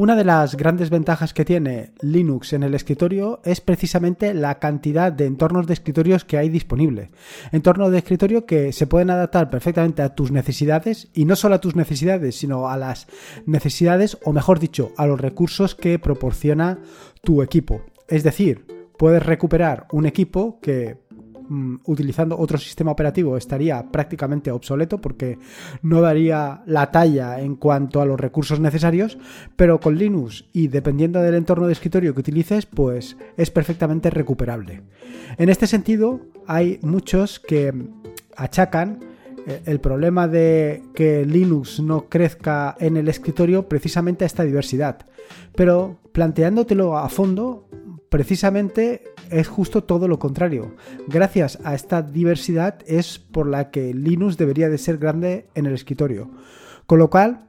Una de las grandes ventajas que tiene Linux en el escritorio es precisamente la cantidad de entornos de escritorios que hay disponible. Entornos de escritorio que se pueden adaptar perfectamente a tus necesidades y no solo a tus necesidades, sino a las necesidades o mejor dicho, a los recursos que proporciona tu equipo. Es decir, puedes recuperar un equipo que Mm, utilizando otro sistema operativo estaría prácticamente obsoleto porque no daría la talla en cuanto a los recursos necesarios, pero con Linux y dependiendo del entorno de escritorio que utilices, pues es perfectamente recuperable. En este sentido, hay muchos que achacan eh, el problema de que Linux no crezca en el escritorio precisamente a esta diversidad. Pero planteándotelo a fondo, precisamente es justo todo lo contrario. Gracias a esta diversidad es por la que Linux debería de ser grande en el escritorio. Con lo cual,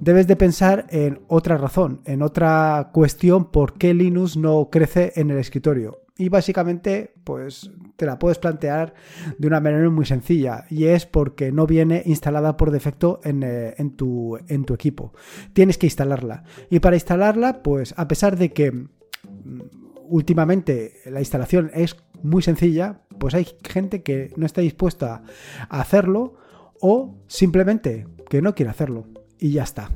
debes de pensar en otra razón, en otra cuestión por qué Linux no crece en el escritorio. Y básicamente, pues te la puedes plantear de una manera muy sencilla. Y es porque no viene instalada por defecto en, eh, tu, en tu equipo. Tienes que instalarla. Y para instalarla, pues a pesar de que últimamente la instalación es muy sencilla, pues hay gente que no está dispuesta a hacerlo o simplemente que no quiere hacerlo y ya está.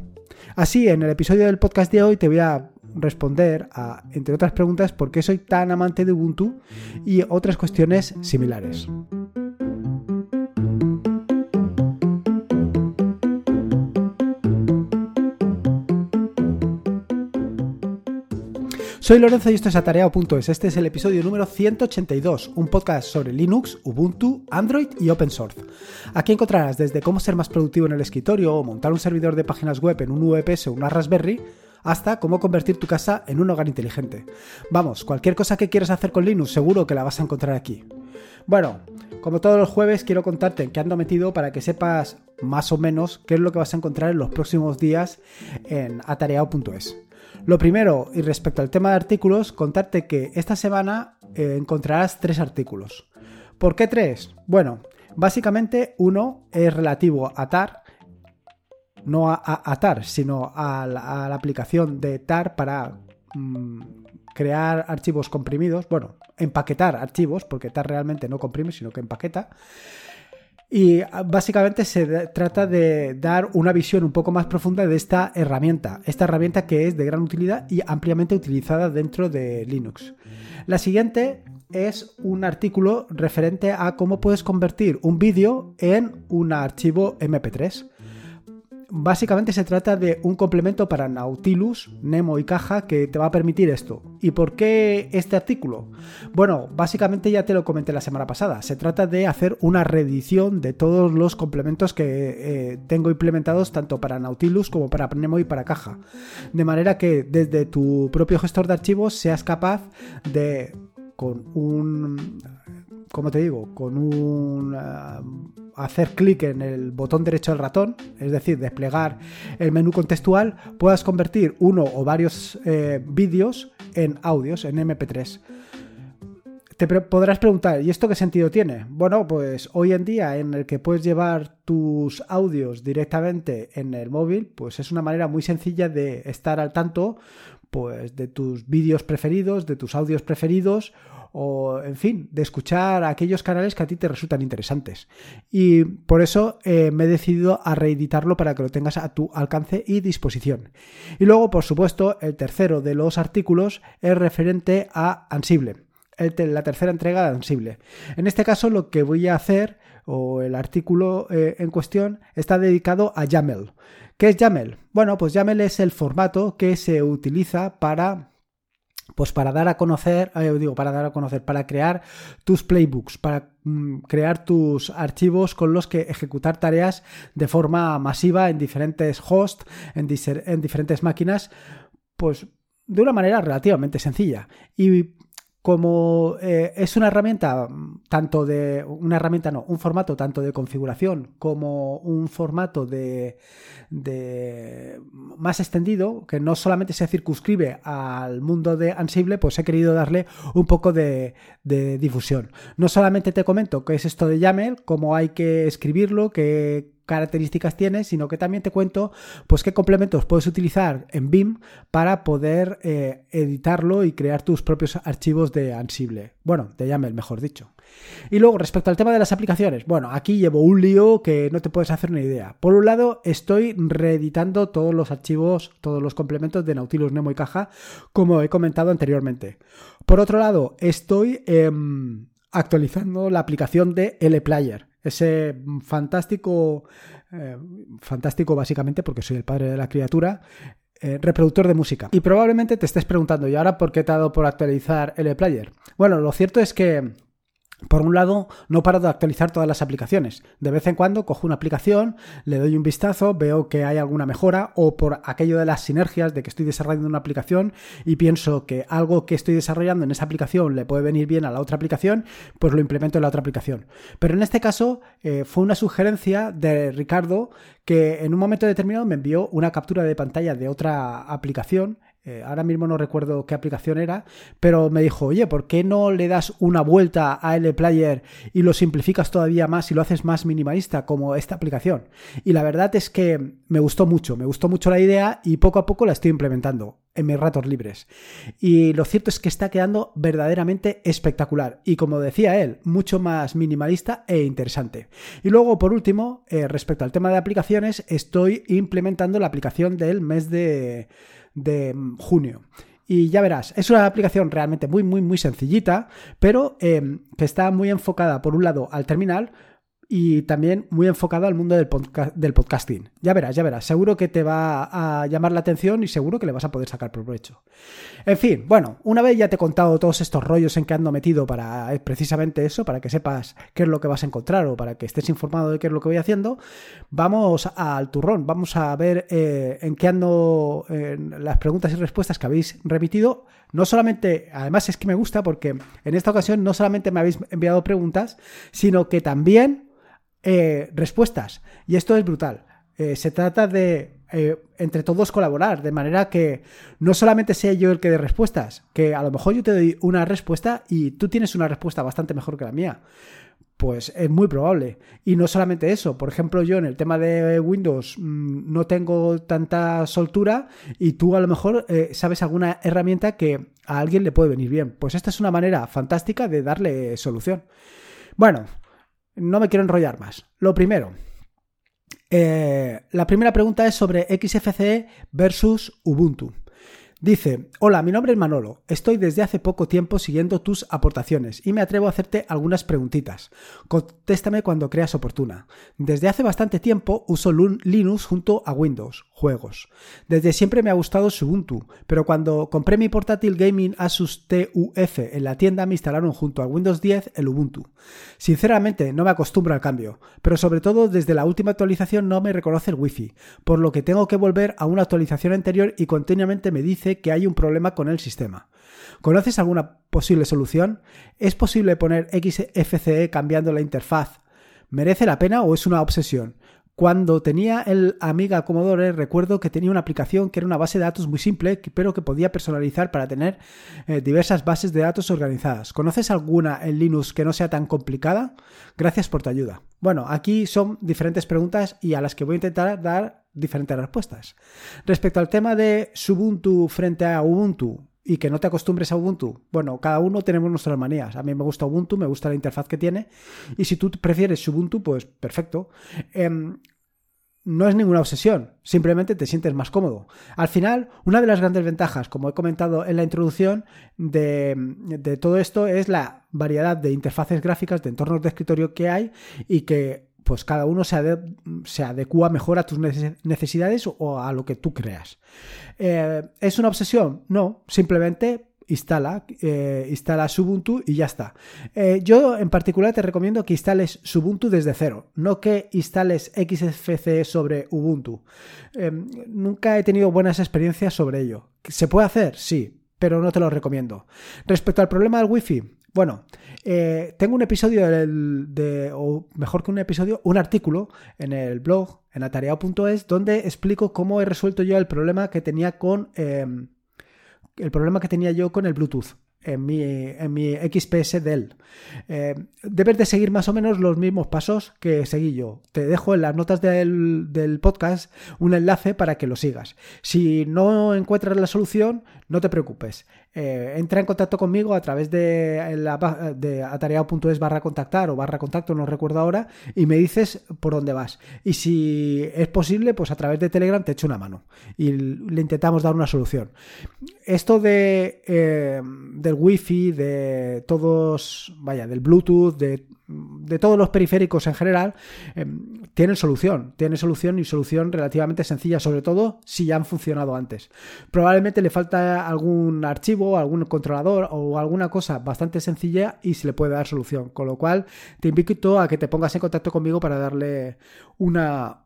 Así, en el episodio del podcast de hoy te voy a responder a, entre otras preguntas, por qué soy tan amante de Ubuntu y otras cuestiones similares. Soy Lorenzo y esto es Atareado.es. Este es el episodio número 182, un podcast sobre Linux, Ubuntu, Android y Open Source. Aquí encontrarás desde cómo ser más productivo en el escritorio o montar un servidor de páginas web en un VPS o una Raspberry, hasta cómo convertir tu casa en un hogar inteligente. Vamos, cualquier cosa que quieras hacer con Linux seguro que la vas a encontrar aquí. Bueno, como todos los jueves quiero contarte en qué ando metido para que sepas más o menos qué es lo que vas a encontrar en los próximos días en atareado.es. Lo primero, y respecto al tema de artículos, contarte que esta semana eh, encontrarás tres artículos. ¿Por qué tres? Bueno, básicamente uno es relativo a TAR, no a, TAR, sino a la, aplicación de TAR para mm, crear archivos comprimidos, bueno, empaquetar archivos, porque TAR realmente no comprime, sino que empaqueta. Y ah, básicamente se trata de dar una visión un poco más profunda de esta herramienta, esta herramienta que es de gran utilidad y ampliamente utilizada dentro de Linux. La siguiente es un artículo referente a cómo puedes convertir un vídeo en un archivo MP3 básicamente se trata de un complemento para Nautilus, Nemo y Caja que te va a permitir esto. ¿Y por qué este artículo? Bueno, básicamente ya te lo comenté la semana pasada. Se trata de hacer una reedición de todos los complementos que eh, tengo implementados tanto para Nautilus como para Nemo y para Caja. De manera que desde tu propio gestor de archivos seas capaz de con un como te digo, con un eh, hacer clic en el botón derecho del ratón, es decir, desplegar el menú contextual, puedas convertir uno o varios eh, vídeos en audios, en MP3. Te podrás preguntar, ¿y esto qué sentido tiene? Bueno, pues hoy en día en el que puedes llevar tus audios directamente en el móvil, pues es una manera muy sencilla de estar al tanto pues de tus vídeos preferidos, de tus audios preferidos o, en fin, de escuchar aquellos canales que a ti te resultan interesantes. Y por eso eh, me he decidido a reeditarlo para que lo tengas a tu alcance y disposición. Y luego, por supuesto, el tercero de los artículos es referente a Ansible. la tercera entrega de Ansible. En este caso, lo que voy a hacer, o el artículo eh, en cuestión, está dedicado a YAML. ¿Qué es YAML? Bueno, pues YAML es el formato que se utiliza para pues para dar a conocer, eh, digo, para dar a conocer, para crear tus playbooks, para mm, crear tus archivos con los que ejecutar tareas de forma masiva en diferentes hosts, en, en diferentes máquinas, pues de una manera relativamente sencilla. Y como eh, es una herramienta tanto de una herramienta no un formato tanto de configuración como un formato de, más extendido que no solamente se circunscribe al mundo de Ansible pues he querido darle un poco de, difusión. No solamente te comento qué es esto de YAML cómo hay que escribirlo qué características tiene, sino que también te cuento pues qué complementos puedes utilizar en BIM para poder eh, editarlo y crear tus propios archivos de Ansible. Bueno, de YAML, mejor dicho. Y luego, respecto al tema de las aplicaciones, bueno, aquí llevo un lío que no te puedes hacer una idea. Por un lado, estoy reeditando todos los archivos, todos los complementos de Nautilus Nemo y Caja, como he comentado anteriormente. Por otro lado, estoy em, actualizando la aplicación de LPlayer, ese fantástico, eh, fantástico básicamente porque soy el padre de la criatura, eh, reproductor de música. Y probablemente te estés preguntando, ¿y ahora por qué te ha dado por actualizar LPlayer? Bueno, lo cierto es que por un lado, no paro de actualizar todas las aplicaciones. De vez en cuando cojo una aplicación, le doy un vistazo, veo que hay alguna mejora o por aquello de las sinergias de que estoy desarrollando una aplicación y pienso que algo que estoy desarrollando en esa aplicación le puede venir bien a la otra aplicación, pues lo implemento en la otra aplicación. Pero en este caso eh, fue una sugerencia de Ricardo que en un momento determinado me envió una captura de pantalla de otra aplicación eh, ahora mismo no recuerdo qué aplicación era, pero me dijo, oye, ¿por qué no le das una vuelta a LPlayer y lo simplificas todavía más y lo haces más minimalista como esta aplicación? Y la verdad es que me gustó mucho, me gustó mucho la idea y poco a poco la estoy implementando en mis ratos libres. Y lo cierto es que está quedando verdaderamente espectacular y como decía él, mucho más minimalista e interesante. Y luego, por último, eh, respecto al tema de aplicaciones, estoy implementando la aplicación del mes de de junio. Y ya verás, es una aplicación realmente muy, muy, muy sencillita, pero eh, que está muy enfocada, por un lado, al terminal, y también muy enfocado al mundo del, del, podcasting. Ya verás, ya verás. Seguro que te va a llamar la atención y seguro que le vas a poder sacar provecho. En fin, bueno, una vez ya te he contado todos estos rollos en que ando metido para eh, precisamente eso, para que sepas qué es lo que vas a encontrar o para que estés informado de qué es lo que voy haciendo, vamos al turrón. Vamos a ver eh, en qué ando las preguntas y respuestas que habéis remitido. No solamente, además es que me gusta porque en esta ocasión no solamente me habéis enviado preguntas, sino que también eh, respuestas. Y esto es brutal. Eh, se trata de eh, entre todos colaborar, de manera que no solamente sea yo el que dé respuestas, que a lo mejor yo te doy una respuesta y tú tienes una respuesta bastante mejor que la mía. Pues es muy probable. Y no solamente eso, por ejemplo, yo en el tema de Windows mm, no tengo tanta soltura y tú a lo mejor sabes alguna herramienta que a alguien le puede venir bien. Pues esta es una manera fantástica de darle solución. Bueno, no me quiero enrollar más. Lo primero, eh, la primera pregunta es sobre XFCE versus Ubuntu. Dice, hola, mi nombre es Manolo, estoy desde hace poco tiempo siguiendo tus aportaciones y me atrevo a hacerte algunas preguntitas. Contéstame cuando creas oportuna. Desde hace bastante tiempo uso Linux junto a Windows, juegos. Desde siempre me ha gustado Ubuntu, pero cuando compré mi portátil gaming Asus TUF en la tienda me instalaron junto a Windows 10 el Ubuntu. Sinceramente no me acostumbro al cambio, pero sobre todo desde la última actualización no me reconoce el Wi-Fi, por lo que tengo que volver a una actualización anterior y continuamente me dice que hay un problema con el sistema. ¿Conoces alguna posible solución? ¿Es posible poner XFCE cambiando la interfaz? ¿Merece la pena o es una obsesión? Cuando tenía el Amiga Commodore recuerdo que tenía una aplicación que era una base de datos muy simple, pero que podía personalizar para tener eh, diversas bases de datos organizadas. ¿Conoces alguna en Linux que no sea tan complicada? Gracias por tu ayuda. Bueno, aquí son diferentes preguntas y a las que voy a intentar dar diferentes respuestas. Respecto al tema de Ubuntu frente a Ubuntu y que no te acostumbres a Ubuntu, bueno, cada uno tenemos nuestras manías. A mí me gusta Ubuntu, me gusta la interfaz que tiene y si tú prefieres Ubuntu, pues perfecto. Em, no es ninguna obsesión, simplemente te sientes más cómodo. Al final, una de las grandes ventajas, como he comentado en la introducción, de, de todo esto es la variedad de interfaces gráficas, de entornos de escritorio que hay y que pues cada uno se, adecua mejor a tus necesidades o a lo que tú creas. Eh, ¿Es una obsesión? No, simplemente instala, eh, instala Ubuntu y ya está. Eh, yo en particular te recomiendo que instales Ubuntu desde cero, no que instales XFCE sobre Ubuntu. nunca he tenido buenas experiencias sobre ello. ¿Se puede hacer? Sí, pero no te lo recomiendo. Respecto al problema del Wi-Fi, bueno, eh, tengo un episodio de, o mejor que un episodio, un artículo en el blog, en atareado.es, donde explico cómo he resuelto yo el problema que tenía con em, el problema que tenía yo con el Bluetooth en mi, en mi XPS Dell. Eh, debes de seguir más o menos los mismos pasos que seguí yo. Te dejo en las notas del, podcast un enlace para que lo sigas. Si no encuentras la solución, no te preocupes. Eh, entra en contacto conmigo a través de, la, de atareado.es barra contactar o barra contacto, no recuerdo ahora, y me dices por dónde vas. Y si es posible, pues a través de Telegram te echo una mano y le intentamos dar una solución. Esto de eh, del wifi, de todos, vaya, del Bluetooth, de de todos los periféricos en general, eh, tienen solución. Tienen solución y solución relativamente sencilla, sobre todo si ya han funcionado antes. Probablemente le falta algún archivo, algún controlador o alguna cosa bastante sencilla y se le puede dar solución. Con lo cual, te invito a que te pongas en contacto conmigo para darle una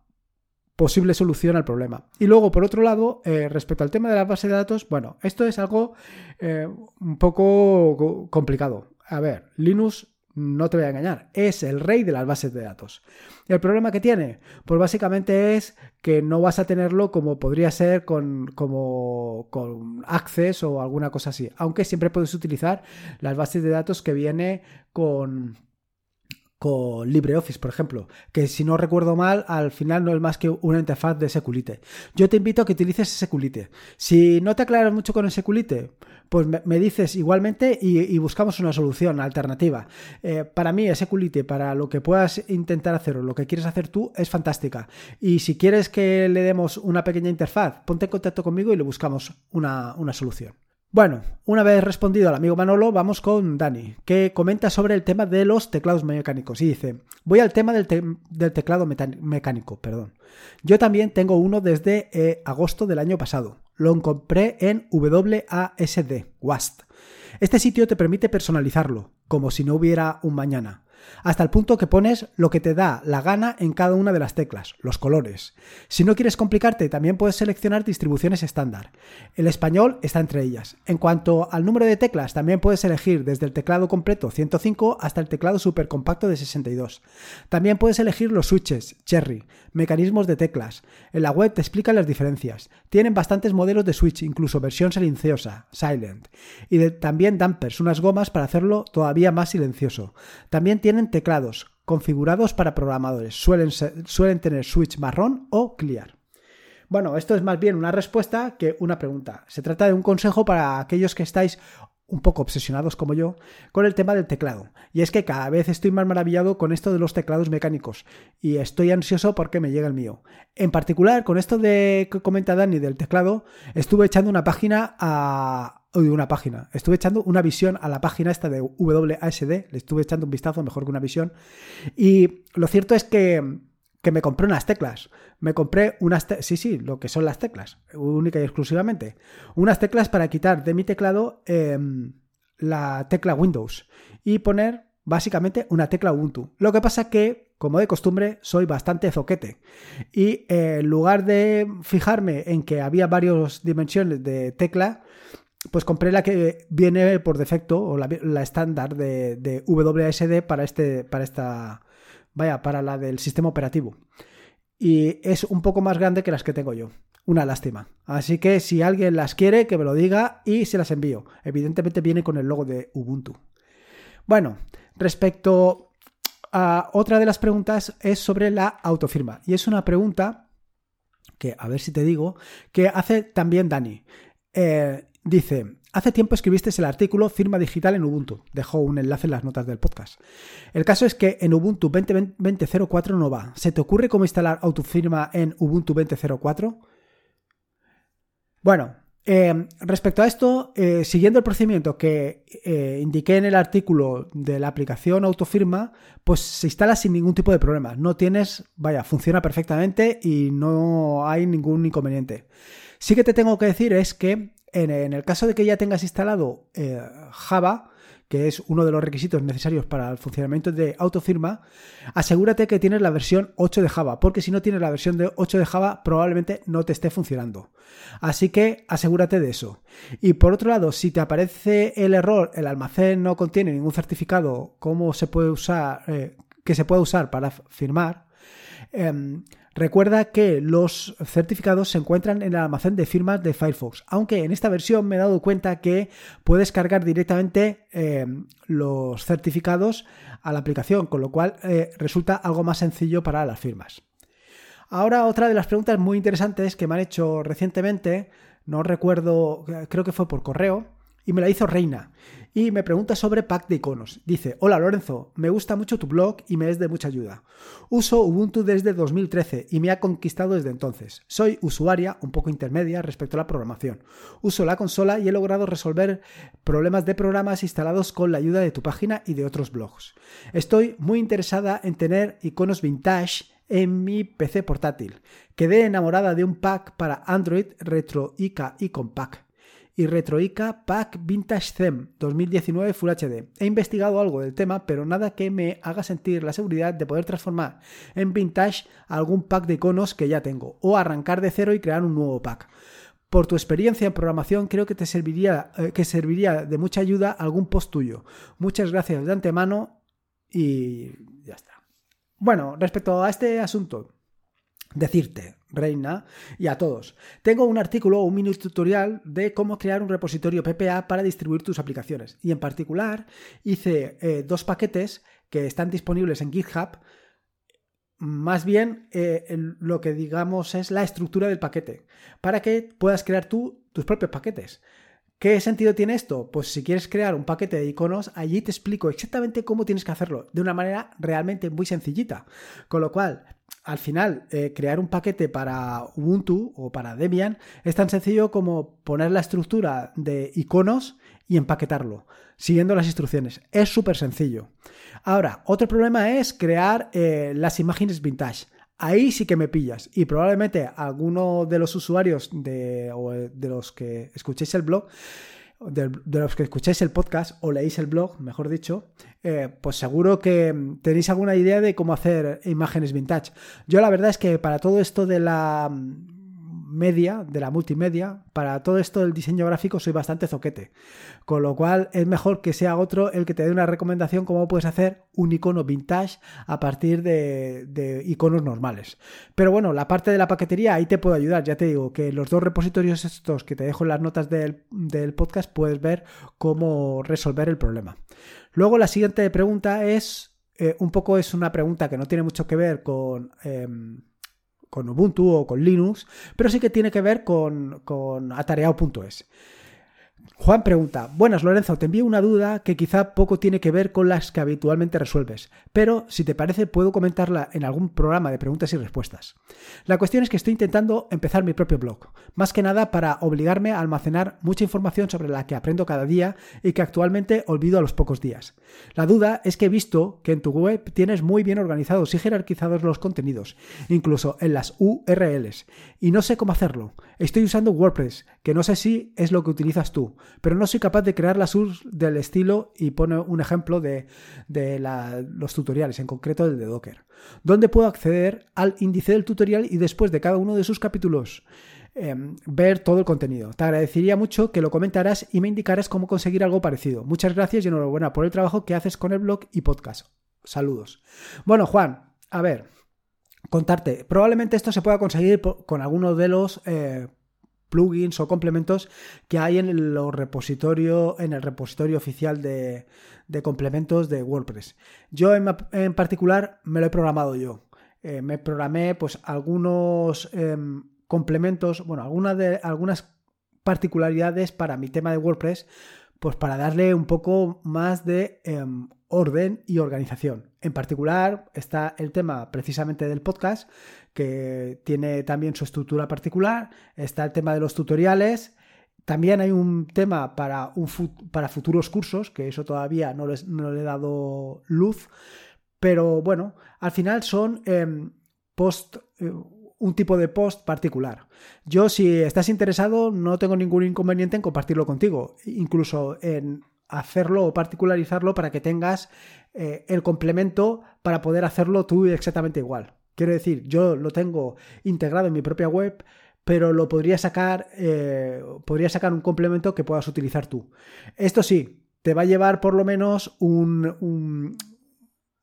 posible solución al problema. Y luego, por otro lado, eh, respecto al tema de la base de datos, bueno, esto es algo eh, un poco complicado. A ver, Linux no te voy a engañar, es el rey de las bases de datos. ¿Y el problema que tiene? Pues básicamente es que no vas a tenerlo como podría ser con, como, con Access o alguna cosa así, aunque siempre puedes utilizar las bases de datos que viene con con LibreOffice, por ejemplo, que si no recuerdo mal, al final no es más que una interfaz de Seculite. Yo te invito a que utilices Seculite. Si no te aclaras mucho con el Seculite, pues me, dices igualmente y, buscamos una solución alternativa. Eh, para mí, Seculite, para lo que puedas intentar hacer o lo que quieres hacer tú, es fantástica. Y si quieres que le demos una pequeña interfaz, ponte en contacto conmigo y le buscamos una solución. Bueno, una vez respondido al amigo Manolo, vamos con Dani, que comenta sobre el tema de los teclados mecánicos y dice, voy al tema del, teclado mecánico, perdón. Yo también tengo uno desde eh, agosto del año pasado. Lo compré en WASD, WASD. Este sitio te permite personalizarlo, como si no hubiera un mañana hasta el punto que pones lo que te da la gana en cada una de las teclas, los colores. Si no quieres complicarte, también puedes seleccionar distribuciones estándar. El español está entre ellas. En cuanto al número de teclas, también puedes elegir desde el teclado completo 105 hasta el teclado supercompacto de 62. También puedes elegir los switches, cherry, mecanismos de teclas. En la web te explican las diferencias. Tienen bastantes modelos de switch, incluso versión silenciosa, silent. Y también dampers, unas gomas para hacerlo todavía más silencioso. También tienen teclados configurados para programadores. Suelen, tener switch marrón o clear. Bueno, esto es más bien una respuesta que una pregunta. Se trata de un consejo para aquellos que estáis un poco obsesionados como yo con el tema del teclado. Y es que cada vez estoy más maravillado con esto de los teclados mecánicos y estoy ansioso porque me llega el mío. En particular, con esto de que comenta Dani del teclado, estuve echando una página a, una página. Estuve echando una visión a la página esta de WASD, le estuve echando un vistazo mejor que una visión. Y lo cierto es que, que me compré unas teclas. Me compré unas, sí, sí, lo que son las teclas, única y exclusivamente. Unas teclas para quitar de mi teclado em, la tecla Windows y poner básicamente una tecla Ubuntu. Lo que pasa que, como de costumbre, soy bastante zoquete. Y eh, en lugar de fijarme en que había varias dimensiones de tecla, pues compré la que viene por defecto, o la estándar de, WSD para, este, para esta, vaya, para la del sistema operativo. Y es un poco más grande que las que tengo yo. Una lástima. Así que si alguien las quiere, que me lo diga y se las envío. Evidentemente viene con el logo de Ubuntu. Bueno, respecto a otra de las preguntas es sobre la autofirma. Y es una pregunta que, a ver si te digo, que hace también Dani. Eh, Dice, hace tiempo escribiste el artículo Firma Digital en Ubuntu. Dejo un enlace en las notas del podcast. El caso es que en Ubuntu 20.04 no va. ¿Se te ocurre cómo instalar autofirma en Ubuntu 20.04? Bueno, eh, respecto a esto, eh, siguiendo el procedimiento que eh, indiqué en el artículo de la aplicación autofirma, pues se instala sin ningún tipo de problema. No tienes, vaya, funciona perfectamente y no hay ningún inconveniente. Sí que te tengo que decir es que en, el caso de que ya tengas instalado eh, Java, que es uno de los requisitos necesarios para el funcionamiento de autofirma, asegúrate que tienes la versión 8 de Java, porque si no tienes la versión de 8 de Java probablemente no te esté funcionando. Así que asegúrate de eso. Y por otro lado, si te aparece el error, el almacén no contiene ningún certificado, cómo se puede usar, eh, que se puede usar para firmar, em, Recuerda que los certificados se encuentran en el almacén de firmas de Firefox, aunque en esta versión me he dado cuenta que puedes cargar directamente eh, los certificados a la aplicación, con lo cual eh, resulta algo más sencillo para las firmas. Ahora otra de las preguntas muy interesantes que me han hecho recientemente, no recuerdo, creo que fue por correo, y me la hizo Reina. Y me pregunta sobre pack de iconos. Dice, hola Lorenzo, me gusta mucho tu blog y me es de mucha ayuda. Uso Ubuntu desde 2013 y me ha conquistado desde entonces. Soy usuaria un poco intermedia respecto a la programación. Uso la consola y he logrado resolver problemas de programas instalados con la ayuda de tu página y de otros blogs. Estoy muy interesada en tener iconos vintage en mi PC portátil. Quedé enamorada de un pack para Android Retro ICA Icon Pack y RetroICA Pack Vintage Theme 2019 Full HD. He investigado algo del tema, pero nada que me haga sentir la seguridad de poder transformar en vintage algún pack de iconos que ya tengo, o arrancar de cero y crear un nuevo pack. Por tu experiencia en programación, creo que te serviría, eh, que serviría de mucha ayuda algún post tuyo. Muchas gracias de antemano y ya está. Bueno, respecto a este asunto, decirte, Reina, y a todos. Tengo un artículo o un mini tutorial de cómo crear un repositorio PPA para distribuir tus aplicaciones. Y en particular hice eh, dos paquetes que están disponibles en GitHub. Más bien eh, lo que digamos es la estructura del paquete, para que puedas crear tú tus propios paquetes. ¿Qué sentido tiene esto? Pues si quieres crear un paquete de iconos, allí te explico exactamente cómo tienes que hacerlo, de una manera realmente muy sencillita. Con lo cual, al final, eh, crear un paquete para Ubuntu o para Debian es tan sencillo como poner la estructura de iconos y empaquetarlo, siguiendo las instrucciones. Es súper sencillo. Ahora, otro problema es crear eh, las imágenes vintage. Ahí sí que me pillas y probablemente alguno de los usuarios de, o de los que escuchéis el blog de, los que escucháis el podcast o leéis el blog, mejor dicho, eh, pues seguro que tenéis alguna idea de cómo hacer imágenes vintage. Yo la verdad es que para todo esto de la media, de la multimedia, para todo esto del diseño gráfico soy bastante zoquete. Con lo cual es mejor que sea otro el que te dé una recomendación cómo puedes hacer un icono vintage a partir de, iconos normales. Pero bueno, la parte de la paquetería ahí te puedo ayudar. Ya te digo que los dos repositorios estos que te dejo en las notas del, podcast puedes ver cómo resolver el problema. Luego la siguiente pregunta es, eh, un poco es una pregunta que no tiene mucho que ver con... Em, con Ubuntu o con Linux, pero sí que tiene que ver con, atareado.es. Juan pregunta, buenas Lorenzo, te envío una duda que quizá poco tiene que ver con las que habitualmente resuelves, pero si te parece puedo comentarla en algún programa de preguntas y respuestas. La cuestión es que estoy intentando empezar mi propio blog, más que nada para obligarme a almacenar mucha información sobre la que aprendo cada día y que actualmente olvido a los pocos días. La duda es que he visto que en tu web tienes muy bien organizados y jerarquizados los contenidos, incluso en las URLs, y no sé cómo hacerlo. Estoy usando WordPress, que no sé si es lo que utilizas tú pero no soy capaz de crear las URLs del estilo y pone un ejemplo de, los tutoriales, en concreto el de Docker, donde puedo acceder al índice del tutorial y después de cada uno de sus capítulos em, ver todo el contenido. Te agradecería mucho que lo comentaras y me indicaras cómo conseguir algo parecido. Muchas gracias y enhorabuena por el trabajo que haces con el blog y podcast. Saludos. Bueno, Juan, a ver, contarte. Probablemente esto se pueda conseguir con alguno de los eh, plugins o complementos que hay en el repositorio, en el repositorio oficial de, complementos de WordPress. Yo en, particular me lo he programado yo. Eh, me programé pues algunos em, complementos, bueno, algunas de, algunas particularidades para mi tema de WordPress, pues para darle un poco más de em, orden y organización. En particular está el tema precisamente del podcast, que tiene también su estructura particular, está el tema de los tutoriales, también hay un tema para, un para futuros cursos, que eso todavía no, no, le he dado luz, pero bueno, al final son em, post, eh, un tipo de post particular. Yo si estás interesado no tengo ningún inconveniente en compartirlo contigo, incluso en hacerlo o particularizarlo para que tengas eh, el complemento para poder hacerlo tú exactamente igual. Quiero decir, yo lo tengo integrado en mi propia web, pero lo podría sacar, eh, podría sacar un complemento que puedas utilizar tú. Esto sí, te va a llevar por lo menos un,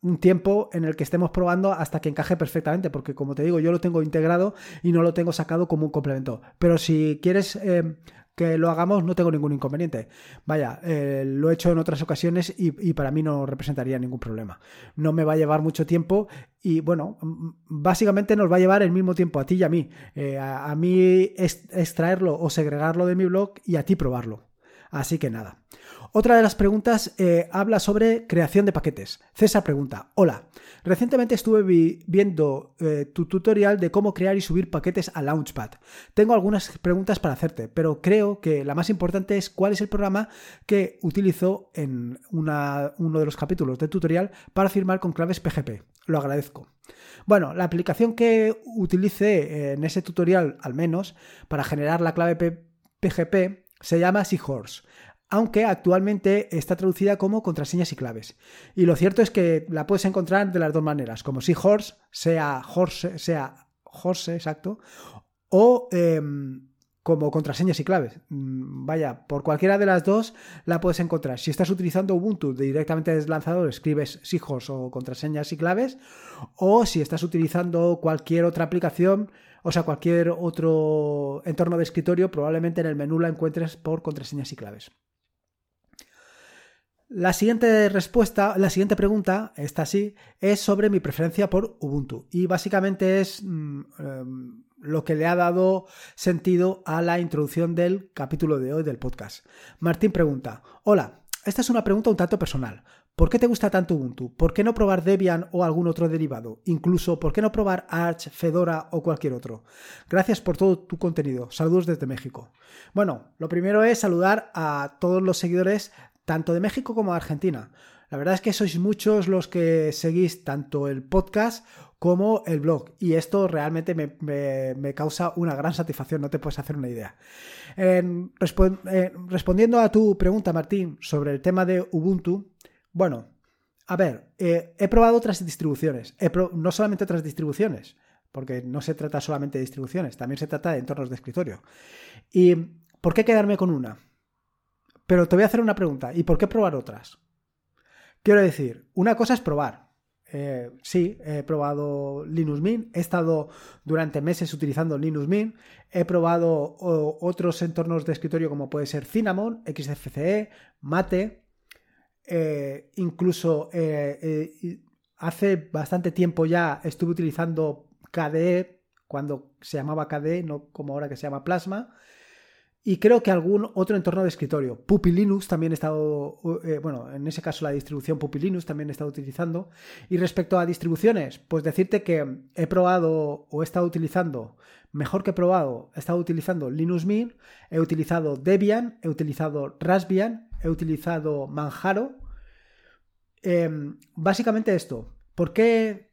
un tiempo en el que estemos probando hasta que encaje perfectamente, porque como te digo, yo lo tengo integrado y no lo tengo sacado como un complemento. Pero si quieres eh, que lo hagamos, no tengo ningún inconveniente. Vaya, eh, lo he hecho en otras ocasiones y, para mí no representaría ningún problema. No me va a llevar mucho tiempo y bueno, básicamente nos va a llevar el mismo tiempo a ti y a mí. Eh, a, a mí extraerlo o segregarlo de mi blog y a ti probarlo. Así que nada. Otra de las preguntas eh, habla sobre creación de paquetes. César pregunta, hola, recientemente estuve viendo eh, tu tutorial de cómo crear y subir paquetes a Launchpad. Tengo algunas preguntas para hacerte, pero creo que la más importante es cuál es el programa que utilizo en uno de los capítulos del tutorial para firmar con claves PGP. Lo agradezco. Bueno, la aplicación que utilicé en ese tutorial, al menos, para generar la clave PGP, se llama Seahorse aunque actualmente está traducida como contraseñas y claves. Y lo cierto es que la puedes encontrar de las dos maneras, como si horse, sea horse, sea horse, exacto, o em, como contraseñas y claves. Mm, vaya, por cualquiera de las dos la puedes encontrar. Si estás utilizando Ubuntu directamente desde el lanzador, escribes Seahorse o contraseñas y claves, o si estás utilizando cualquier otra aplicación, o sea, cualquier otro entorno de escritorio, probablemente en el menú la encuentres por contraseñas y claves. La siguiente respuesta, la siguiente pregunta, esta sí, es sobre mi preferencia por Ubuntu. Y básicamente es mm, em, lo que le ha dado sentido a la introducción del capítulo de hoy del podcast. Martín pregunta, hola, esta es una pregunta un tanto personal. ¿Por qué te gusta tanto Ubuntu? ¿Por qué no probar Debian o algún otro derivado? Incluso, ¿por qué no probar Arch, Fedora o cualquier otro? Gracias por todo tu contenido. Saludos desde México. Bueno, lo primero es saludar a todos los seguidores tanto de México como de Argentina. La verdad es que sois muchos los que seguís tanto el podcast como el blog y esto realmente me, causa una gran satisfacción, no te puedes hacer una idea. respondiendo a tu pregunta, Martín, sobre el tema de Ubuntu, bueno, a ver, eh, he probado otras distribuciones, no solamente otras distribuciones, porque no se trata solamente de distribuciones, también se trata de entornos de escritorio. ¿Y por qué quedarme con una? Pero te voy a hacer una pregunta. ¿Y por qué probar otras? Quiero decir, una cosa es probar. Eh, sí, he probado Linux Mint, he estado durante meses utilizando Linux Mint, he probado otros entornos de escritorio como puede ser Cinnamon, XFCE, Mate, eh, incluso eh, hace bastante tiempo ya estuve utilizando KDE, cuando se llamaba KDE, no como ahora que se llama Plasma, y creo que algún otro entorno de escritorio. Puppy Linux también he estado, eh, bueno, en ese caso la distribución Puppy Linux también he estado utilizando. Y respecto a distribuciones, pues decirte que he probado o he estado utilizando, mejor que probado, he estado utilizando Linux Mint, he utilizado Debian, he utilizado Raspbian, he utilizado Manjaro. Em, básicamente esto. ¿Por qué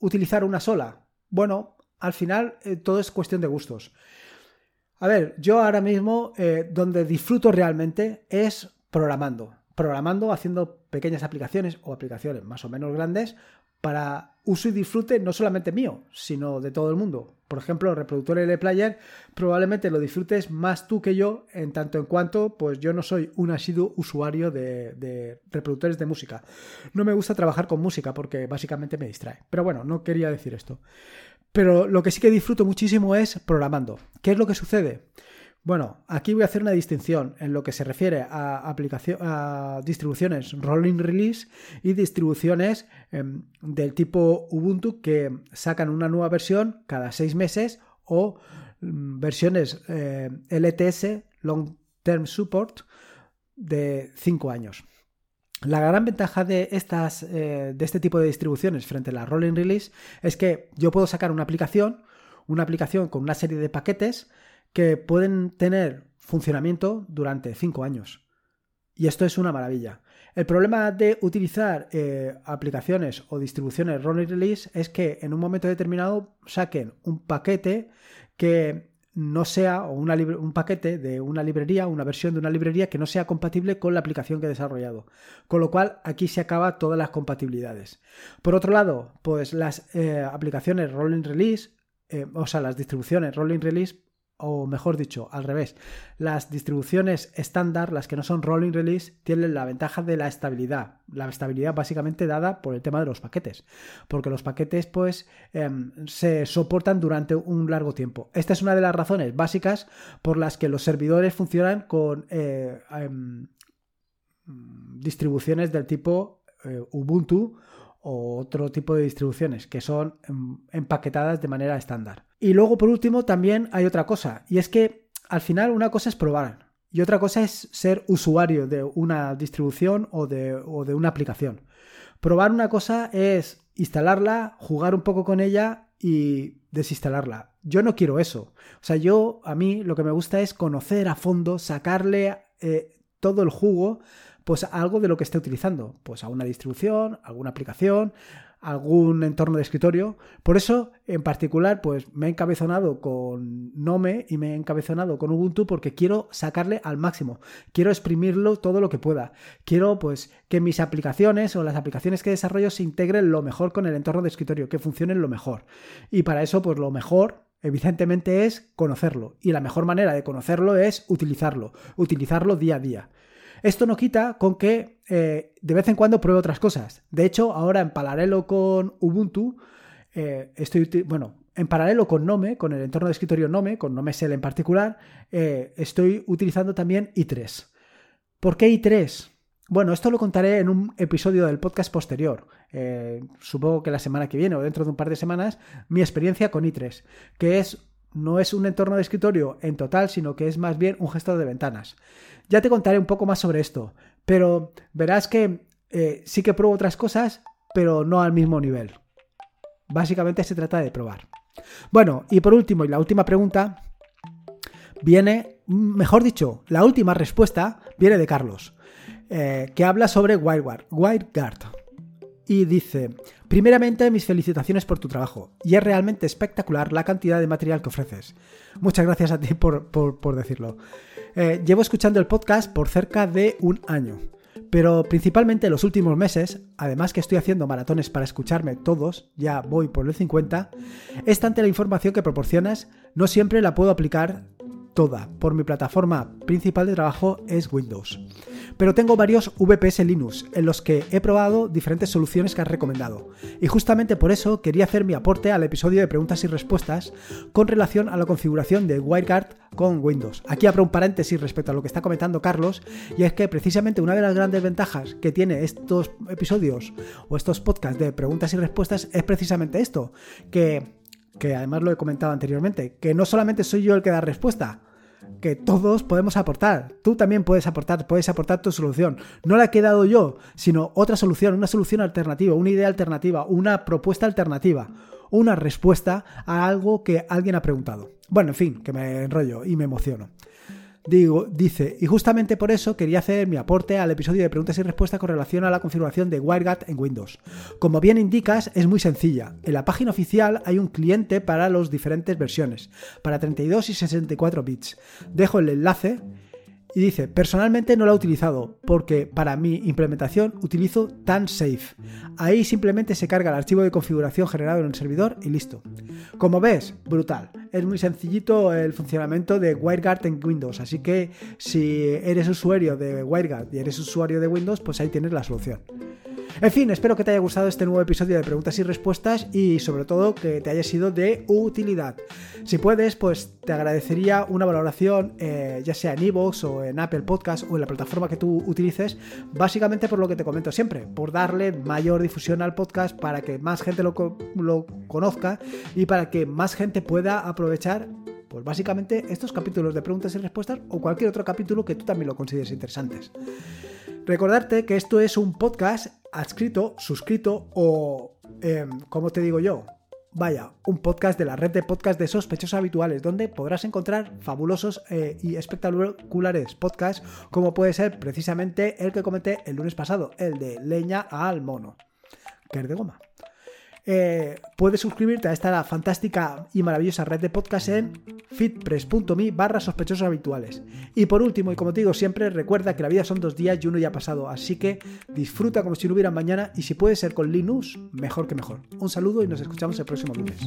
utilizar una sola? Bueno, al final eh, todo es cuestión de gustos. A ver, yo ahora mismo eh, donde disfruto realmente es programando. Programando, haciendo pequeñas aplicaciones o aplicaciones más o menos grandes para uso y disfrute no solamente mío, sino de todo el mundo. Por ejemplo, el reproductor LPlayer probablemente lo disfrutes más tú que yo, en tanto en cuanto, pues yo no soy un asiduo usuario de, de, reproductores de música. No me gusta trabajar con música porque básicamente me distrae. Pero bueno, no quería decir esto. Pero lo que sí que disfruto muchísimo es programando. ¿Qué es lo que sucede? Bueno, aquí voy a hacer una distinción en lo que se refiere a, a distribuciones rolling release y distribuciones em, del tipo Ubuntu que sacan una nueva versión cada seis meses o mm, versiones eh, LTS, Long Term Support, de cinco años. La gran ventaja de, estas, eh, de este tipo de distribuciones frente a la Rolling Release es que yo puedo sacar una aplicación, una aplicación con una serie de paquetes que pueden tener funcionamiento durante cinco años. Y esto es una maravilla. El problema de utilizar eh, aplicaciones o distribuciones Rolling Release es que en un momento determinado saquen un paquete que no sea, o un paquete de una librería, una versión de una librería que no sea compatible con la aplicación que he desarrollado. Con lo cual, aquí se acaba todas las compatibilidades. Por otro lado, pues las eh, aplicaciones Rolling Release, eh, o sea, las distribuciones Rolling Release, o mejor dicho, al revés, las distribuciones estándar, las que no son rolling release, tienen la ventaja de la estabilidad. La estabilidad básicamente dada por el tema de los paquetes, porque los paquetes pues em, se soportan durante un largo tiempo. Esta es una de las razones básicas por las que los servidores funcionan con eh, em, distribuciones del tipo eh, Ubuntu o otro tipo de distribuciones que son em, empaquetadas de manera estándar. Y luego, por último, también hay otra cosa, y es que al final una cosa es probar y otra cosa es ser usuario de una distribución o de, o de una aplicación. Probar una cosa es instalarla, jugar un poco con ella y desinstalarla. Yo no quiero eso. O sea, yo a mí lo que me gusta es conocer a fondo, sacarle eh, todo el jugo pues algo de lo que esté utilizando, pues a una distribución, alguna aplicación, algún entorno de escritorio. Por eso, en particular, pues me he encabezonado con Nome y me he encabezonado con Ubuntu porque quiero sacarle al máximo. Quiero exprimirlo todo lo que pueda. Quiero, pues, que mis aplicaciones o las aplicaciones que desarrollo se integren lo mejor con el entorno de escritorio, que funcionen lo mejor. Y para eso, pues lo mejor evidentemente es conocerlo. Y la mejor manera de conocerlo es utilizarlo, utilizarlo día a día. Esto no quita con que eh, de vez en cuando pruebe otras cosas. De hecho, ahora en paralelo con Ubuntu, eh, estoy, bueno, en paralelo con Nome, con el entorno de escritorio Nome, con Nome Shell en particular, eh, estoy utilizando también i3. ¿Por qué i3? Bueno, esto lo contaré en un episodio del podcast posterior. supongo que la semana que viene o dentro de un par de semanas, mi experiencia con i3, que es no es un entorno de escritorio en total, sino que es más bien un gestor de ventanas. Ya te contaré un poco más sobre esto, pero verás que eh, sí que pruebo otras cosas, pero no al mismo nivel. Básicamente se trata de probar. Bueno, y por último, y la última pregunta, viene, mejor dicho, la última respuesta viene de Carlos, eh, que habla sobre WireGuard y dice, primeramente mis felicitaciones por tu trabajo y es realmente espectacular la cantidad de material que ofreces. Muchas gracias a ti por, decirlo. Eh, llevo escuchando el podcast por cerca de un año, pero principalmente en los últimos meses, además que estoy haciendo maratones para escucharme todos, ya voy por el 50, es tanta la información que proporcionas, no siempre la puedo aplicar toda, por mi plataforma principal de trabajo es Windows. Pero tengo varios VPS Linux en los que he probado diferentes soluciones que has recomendado. Y justamente por eso quería hacer mi aporte al episodio de preguntas y respuestas con relación a la configuración de WireGuard con Windows. Aquí abro un paréntesis respecto a lo que está comentando Carlos, y es que precisamente una de las grandes ventajas que tiene estos episodios o estos podcasts de preguntas y respuestas es precisamente esto, que que además lo he comentado anteriormente, que no solamente soy yo el que da respuesta, que todos podemos aportar. Tú también puedes aportar, puedes aportar tu solución. No la he dado yo, sino otra solución, una solución alternativa, una idea alternativa, una propuesta alternativa, una respuesta a algo que alguien ha preguntado. Bueno, en fin, que me enrollo y me emociono. Digo, dice, y justamente por eso quería hacer mi aporte al episodio de preguntas y respuestas con relación a la configuración de WireGuard en Windows. Como bien indicas, es muy sencilla. En la página oficial hay un cliente para las diferentes versiones, para 32 y 64 bits. Dejo el enlace y dice, personalmente no lo he utilizado porque para mi implementación utilizo TanSafe. Ahí simplemente se carga el archivo de configuración generado en el servidor y listo. Como ves, brutal. Es muy sencillito el funcionamiento de WireGuard en Windows, así que si eres usuario de WireGuard y eres usuario de Windows, pues ahí tienes la solución. En fin, espero que te haya gustado este nuevo episodio de preguntas y respuestas y sobre todo que te haya sido de utilidad. Si puedes, pues te agradecería una valoración, eh, ya sea en iVoox o en Apple Podcast o en la plataforma que tú utilices, básicamente por lo que te comento siempre, por darle mayor difusión al podcast para que más gente lo, lo conozca y para que más gente pueda aprovechar pues básicamente estos capítulos de preguntas y respuestas o cualquier otro capítulo que tú también lo consideres interesantes. Recordarte que esto es un podcast adscrito, suscrito o, em, como te digo yo, vaya, un podcast de la red de podcast de sospechosos habituales, donde podrás encontrar fabulosos eh, y espectaculares podcasts, como puede ser precisamente el que comenté el lunes pasado, el de Leña al Mono, que es de goma. Eh, puedes suscribirte a esta fantástica y maravillosa red de podcast en fitpress.me barra sospechosos habituales. Y por último, y como te digo siempre, recuerda que la vida son dos días y uno ya ha pasado, así que disfruta como si no hubiera mañana y si puede ser con Linux, mejor que mejor. Un saludo y nos escuchamos el próximo lunes.